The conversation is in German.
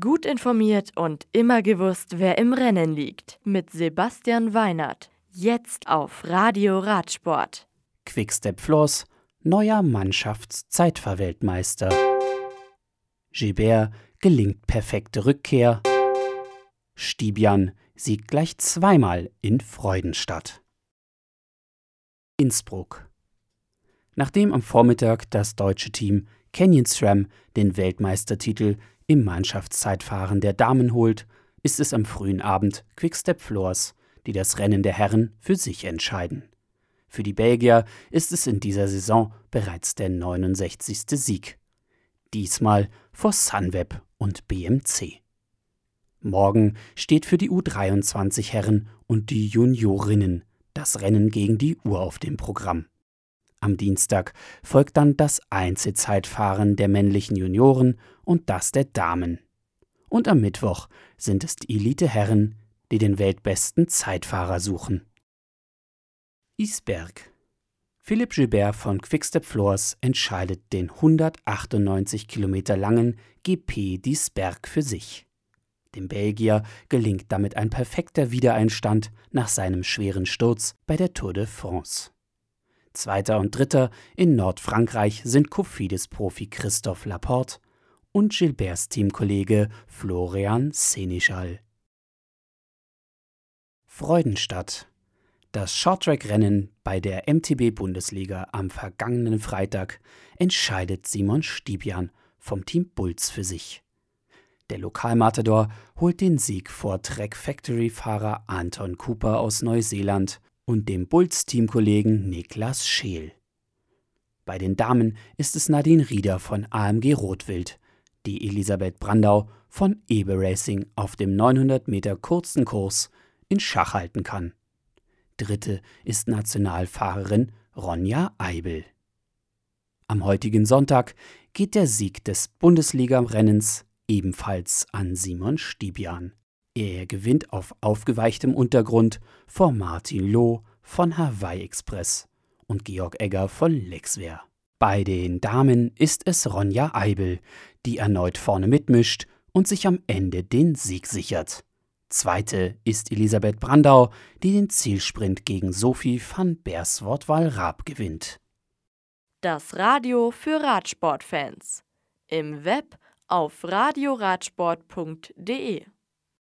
Gut informiert und immer gewusst, wer im Rennen liegt. Mit Sebastian Weinert. Jetzt auf Radio Radsport. Quickstep Floors, neuer Mannschaftszeitfahrweltmeister. Gilbert gelingt perfekte Rückkehr. Stibian siegt gleich zweimal in Freudenstadt. Innsbruck. Nachdem am Vormittag das deutsche Team Canyon SRAM den Weltmeistertitel im Mannschaftszeitfahren der Damen holt, ist es am frühen Abend Quickstep Floors, die das Rennen der Herren für sich entscheiden. Für die Belgier ist es in dieser Saison bereits der 69. Sieg. Diesmal vor Sunweb und BMC. Morgen steht für die U23 Herren und die Juniorinnen das Rennen gegen die Uhr auf dem Programm. Am Dienstag folgt dann das Einzelzeitfahren der männlichen Junioren und das der Damen. Und am Mittwoch sind es die Elite-Herren, die den weltbesten Zeitfahrer suchen. Isberg. Philipp Gilbert von Quickstep Floors entscheidet den 198 Kilometer langen GP Diesberg für sich. Dem Belgier gelingt damit ein perfekter Wiedereinstand nach seinem schweren Sturz bei der Tour de France. Zweiter und Dritter in Nordfrankreich sind Cofidis-Profi Christophe Laporte und Gilberts Teamkollege Florian Seneschal. Freudenstadt. Das Shorttrack-Rennen bei der MTB-Bundesliga am vergangenen Freitag entscheidet Simon Stibian vom Team Bulls für sich. Der Lokalmatador holt den Sieg vor Track Factory-Fahrer Anton Cooper aus Neuseeland und dem Bulls-Teamkollegen Niklas Scheel. Bei den Damen ist es Nadine Rieder von AMG Rotwild, die Elisabeth Brandau von Ebe Racing auf dem 900 Meter kurzen Kurs in Schach halten kann. Dritte ist Nationalfahrerin Ronja Eibel. Am heutigen Sonntag geht der Sieg des Bundesliga-Rennens ebenfalls an Simon Stibian. Er gewinnt auf aufgeweichtem Untergrund vor Martin Loh von Hawaii Express und Georg Egger von Lexwehr. Bei den Damen ist es Ronja Eibel, die erneut vorne mitmischt und sich am Ende den Sieg sichert. Zweite ist Elisabeth Brandau, die den Zielsprint gegen Sophie van Beerswordt-Wallraab gewinnt. Das Radio für Radsportfans. Im Web auf radioradsport.de